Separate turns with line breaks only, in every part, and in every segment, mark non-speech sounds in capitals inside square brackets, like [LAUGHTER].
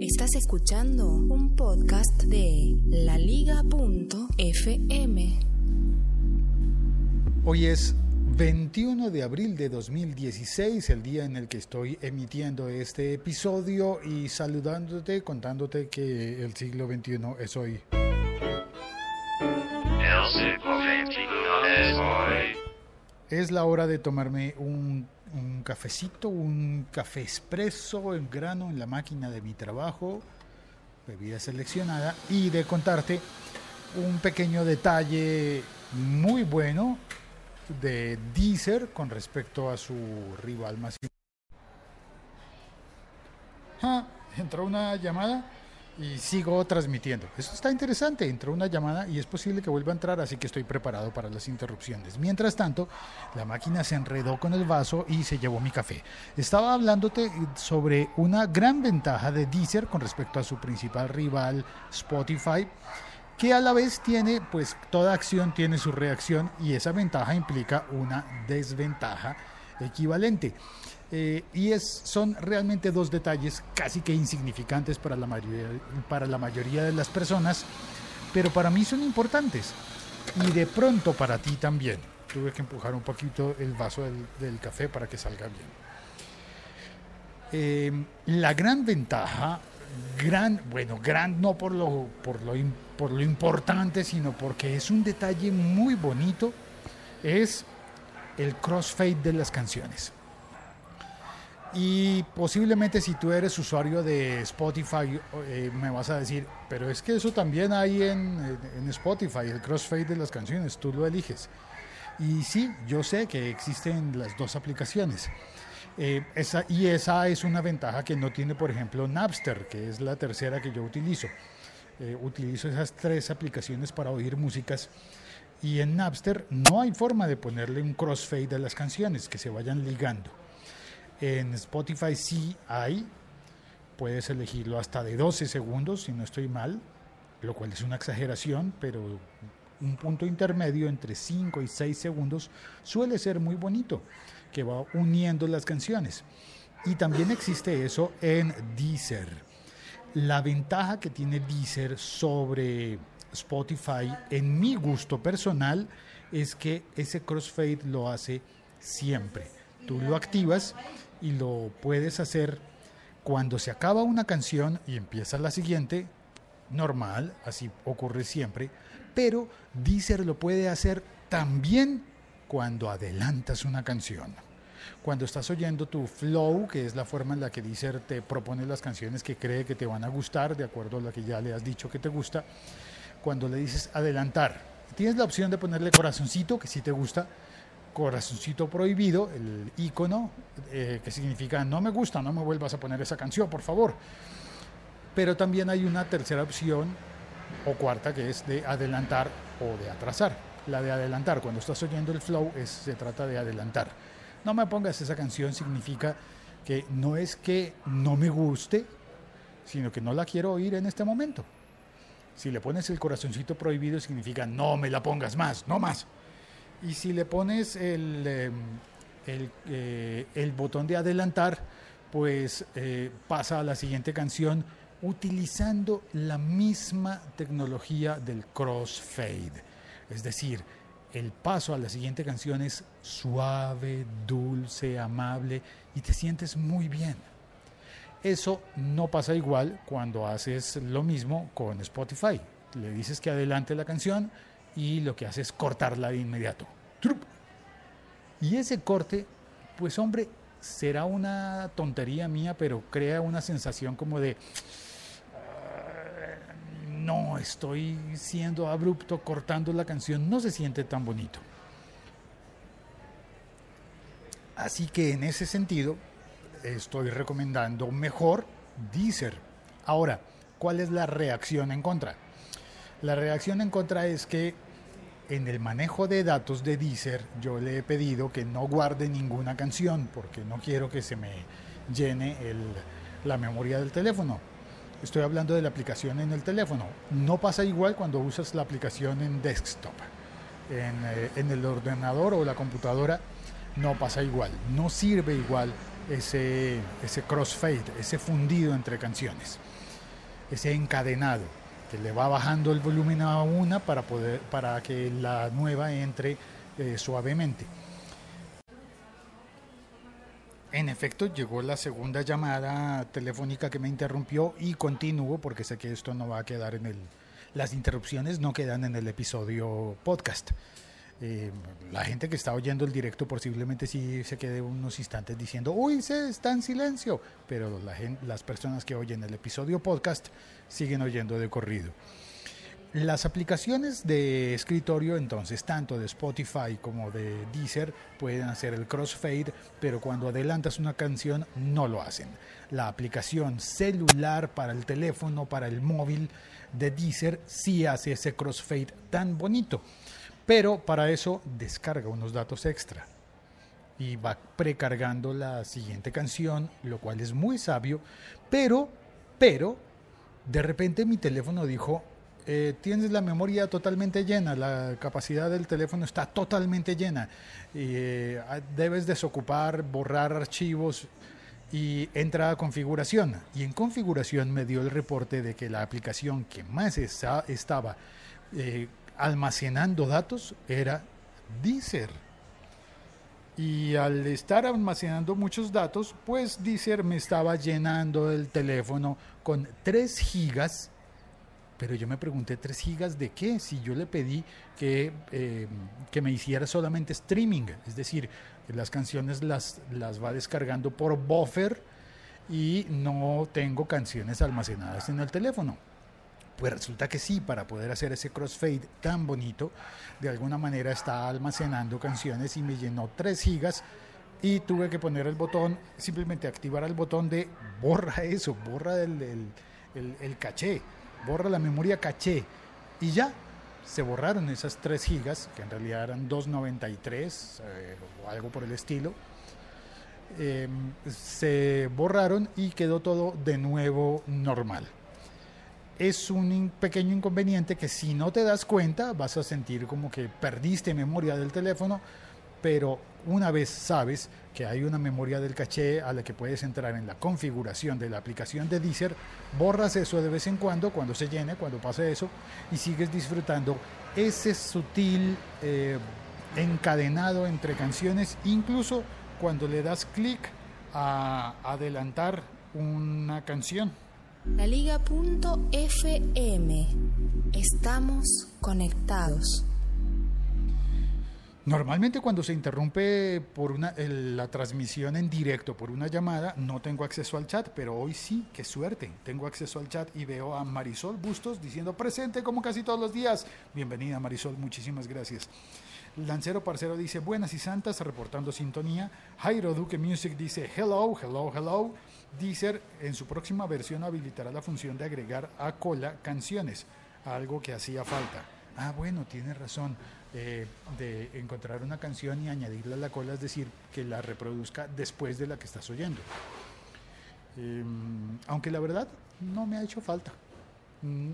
Estás escuchando un podcast de laliga.fm.
Hoy es 21 de abril de 2016, el día en el que estoy emitiendo este episodio y saludándote, contándote que el siglo XXI es hoy.
El siglo XXI es hoy.
Es la hora de tomarme un, cafecito, un café expreso en grano en la máquina de mi trabajo, bebida seleccionada, y de contarte un pequeño detalle muy bueno de Deezer con respecto a su rival más. Ah, entró una llamada y sigo transmitiendo. Esto está interesante. Entró una llamada y es posible que vuelva a entrar, así que estoy preparado para las interrupciones. Mientras tanto, la máquina se enredó con el vaso y se llevó mi café. Estaba hablándote sobre una gran ventaja de Deezer con respecto a su principal rival Spotify que a la vez tiene, pues toda acción tiene su reacción y esa ventaja implica una desventaja equivalente. Eh, y es, son realmente dos detalles casi que insignificantes para la, mayoría, para la mayoría de las personas, pero para mí son importantes y de pronto para ti también. Tuve que empujar un poquito el vaso del, café para que salga bien. Eh, la gran ventaja, gran, bueno, gran no por lo, por, lo, por lo importante, sino porque es un detalle muy bonito, es el crossfade de las canciones. Y posiblemente si tú eres usuario de Spotify eh, me vas a decir, pero es que eso también hay en, Spotify, el crossfade de las canciones, tú lo eliges. Y sí, yo sé que existen las dos aplicaciones. Eh, y esa es una ventaja que no tiene, por ejemplo, Napster, que es la tercera que yo utilizo. Eh, utilizo esas tres aplicaciones para oír músicas. Y en Napster no hay forma de ponerle un crossfade a las canciones que se vayan ligando. En Spotify sí hay, puedes elegirlo hasta de 12 segundos, si no estoy mal, lo cual es una exageración, pero un punto intermedio entre 5 y 6 segundos suele ser muy bonito, que va uniendo las canciones. Y también existe eso en Deezer. La ventaja que tiene Deezer sobre Spotify, en mi gusto personal, es que ese crossfade lo hace siempre. Tú lo activas y lo puedes hacer cuando se acaba una canción y empieza la siguiente, normal, así ocurre siempre, pero Deezer lo puede hacer también cuando adelantas una canción. Cuando estás oyendo tu flow, que es la forma en la que Deezer te propone las canciones que cree que te van a gustar, de acuerdo a lo que ya le has dicho que te gusta, cuando le dices adelantar, tienes la opción de ponerle corazoncito, que si te gusta, corazoncito prohibido, el icono, eh, que significa no me gusta, no me vuelvas a poner esa canción, por favor. Pero también hay una tercera opción o cuarta que es de adelantar o de atrasar. La de adelantar, cuando estás oyendo el flow, es, se trata de adelantar. No me pongas esa canción significa que no es que no me guste, sino que no la quiero oír en este momento. Si le pones el corazoncito prohibido significa no me la pongas más, no más. Y si le pones el, eh, el, eh, el botón de adelantar, pues eh, pasa a la siguiente canción utilizando la misma tecnología del crossfade. Es decir, el paso a la siguiente canción es suave, dulce, amable y te sientes muy bien. Eso no pasa igual cuando haces lo mismo con Spotify. Le dices que adelante la canción y lo que hace es cortarla de inmediato. Y ese corte, pues hombre, será una tontería mía, pero crea una sensación como de, "Ah, no, estoy siendo abrupto cortando la canción, no se siente tan bonito. Así que en ese sentido, estoy recomendando mejor Deezer. Ahora, ¿cuál es la reacción en contra? La reacción en contra es que en el manejo de datos de Deezer yo le he pedido que no guarde ninguna canción porque no quiero que se me llene la memoria del teléfono. Estoy hablando de la aplicación en el teléfono. No pasa igual cuando usas la aplicación en desktop. En, eh, el ordenador o la computadora no pasa igual. No sirve igual ese, ese crossfade, ese fundido entre canciones. ese encadenado que le va bajando el volumen a una para poder para que la nueva entre eh, suavemente. En efecto, llegó la segunda llamada telefónica que me interrumpió y continúo porque sé que esto no va a quedar en el... Las interrupciones no quedan en el episodio podcast. Eh, la gente que está oyendo el directo posiblemente sí se quede unos instantes diciendo, uy, se está en silencio, pero las personas que oyen el episodio podcast siguen oyendo de corrido. Las aplicaciones de escritorio, entonces, tanto de Spotify como de Deezer, pueden hacer el crossfade, pero cuando adelantas una canción no lo hacen. La aplicación celular para el teléfono, para el móvil de Deezer, sí hace ese crossfade tan bonito, pero para eso descarga unos datos extra y va precargando la siguiente canción, lo cual es muy sabio, pero, pero, de repente mi teléfono dijo, eh, tienes la memoria totalmente llena, la capacidad del teléfono está totalmente llena. Eh, debes desocupar, borrar archivos y entra a configuración. Y en configuración me dio el reporte de que la aplicación que más estaba eh, almacenando datos era Deezer. Y al estar almacenando muchos datos, pues Deezer me estaba llenando el teléfono con 3 gigas pero yo me pregunté, ¿3 gigas de qué? Si yo le pedí que, eh, que me hiciera solamente streaming, es decir, las canciones las, las va descargando por buffer y no tengo canciones almacenadas en el teléfono. Pues resulta que sí, para poder hacer ese crossfade tan bonito, de alguna manera está almacenando canciones y me llenó 3 gigas y tuve que poner el botón, simplemente activar el botón de borra eso, borra el, caché borra la memoria caché y ya se borraron esas 3 gigas, que en realidad eran 293 eh, o algo por el estilo. Em, se borraron y quedó todo de nuevo normal. Es un pequeño inconveniente que si no te das cuenta vas a sentir como que perdiste memoria del teléfono, pero una vez sabes que hay una memoria del caché a la que puedes entrar en la configuración de la aplicación de Deezer, borras eso de vez en cuando, cuando se llene, cuando pase eso, y sigues disfrutando ese sutil eh, encadenado entre canciones, incluso cuando le das clic a adelantar una canción.
La Liga.fm. Estamos conectados.
Normalmente cuando se interrumpe por una, la transmisión en directo por una llamada, no tengo acceso al chat, pero hoy sí, qué suerte, tengo acceso al chat y veo a Marisol Bustos diciendo presente como casi todos los días. Bienvenida Marisol, muchísimas gracias. Lancero Parcero dice buenas y santas, reportando sintonía. Jairo Duque Music dice hello, hello, hello. Deezer en su próxima versión habilitará la función de agregar a cola canciones, algo que hacía falta. Ah, bueno, tiene razón. Eh, de encontrar una canción y añadirla a la cola, es decir, que la reproduzca después de la que estás oyendo. Em, aunque la verdad no me ha hecho falta. Mm,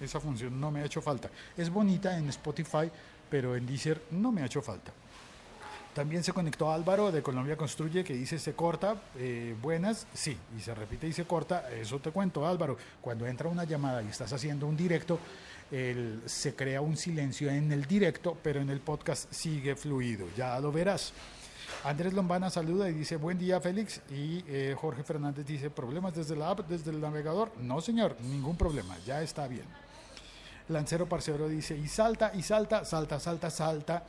esa función no me ha hecho falta. Es bonita en Spotify, pero en Deezer no me ha hecho falta. También se conectó Álvaro de Colombia Construye que dice se corta, eh, buenas, sí, y se repite y se corta, eso te cuento Álvaro, cuando entra una llamada y estás haciendo un directo, se crea un silencio en el directo, pero en el podcast sigue fluido, ya lo verás. Andrés Lombana saluda y dice, buen día Félix. Y eh, Jorge Fernández dice, ¿problemas desde la app, desde el navegador? No señor, ningún problema, ya está bien. Lancero Parcero dice, y salta, y salta, salta, salta, salta.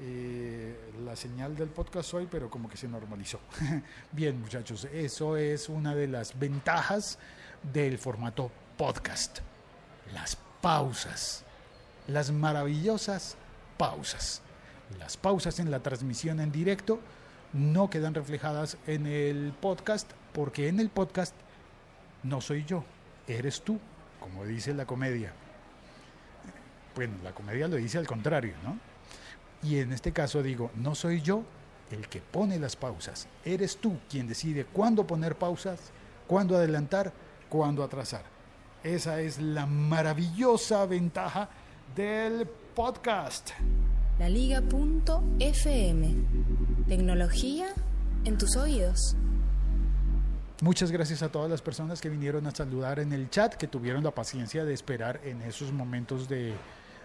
Eh, la señal del podcast hoy, pero como que se normalizó. [LAUGHS] bien muchachos, eso es una de las ventajas del formato podcast. Las pausas, las maravillosas pausas. Las pausas en la transmisión en directo no quedan reflejadas en el podcast porque en el podcast no soy yo, eres tú, como dice la comedia. Bueno, la comedia lo dice al contrario, ¿no? Y en este caso digo, no soy yo el que pone las pausas, eres tú quien decide cuándo poner pausas, cuándo adelantar, cuándo atrasar. Esa es la maravillosa ventaja del podcast.
La Liga.fm. Tecnología en tus oídos.
Muchas gracias a todas las personas que vinieron a saludar en el chat, que tuvieron la paciencia de esperar en esos momentos de,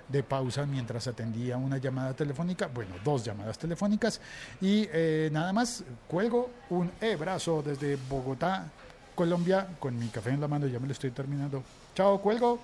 de pausa mientras atendía una llamada telefónica, bueno, dos llamadas telefónicas. Y eh, nada más, cuelgo un abrazo desde Bogotá, Colombia, con mi café en la mano, ya me lo estoy terminando. Chao, cuelgo.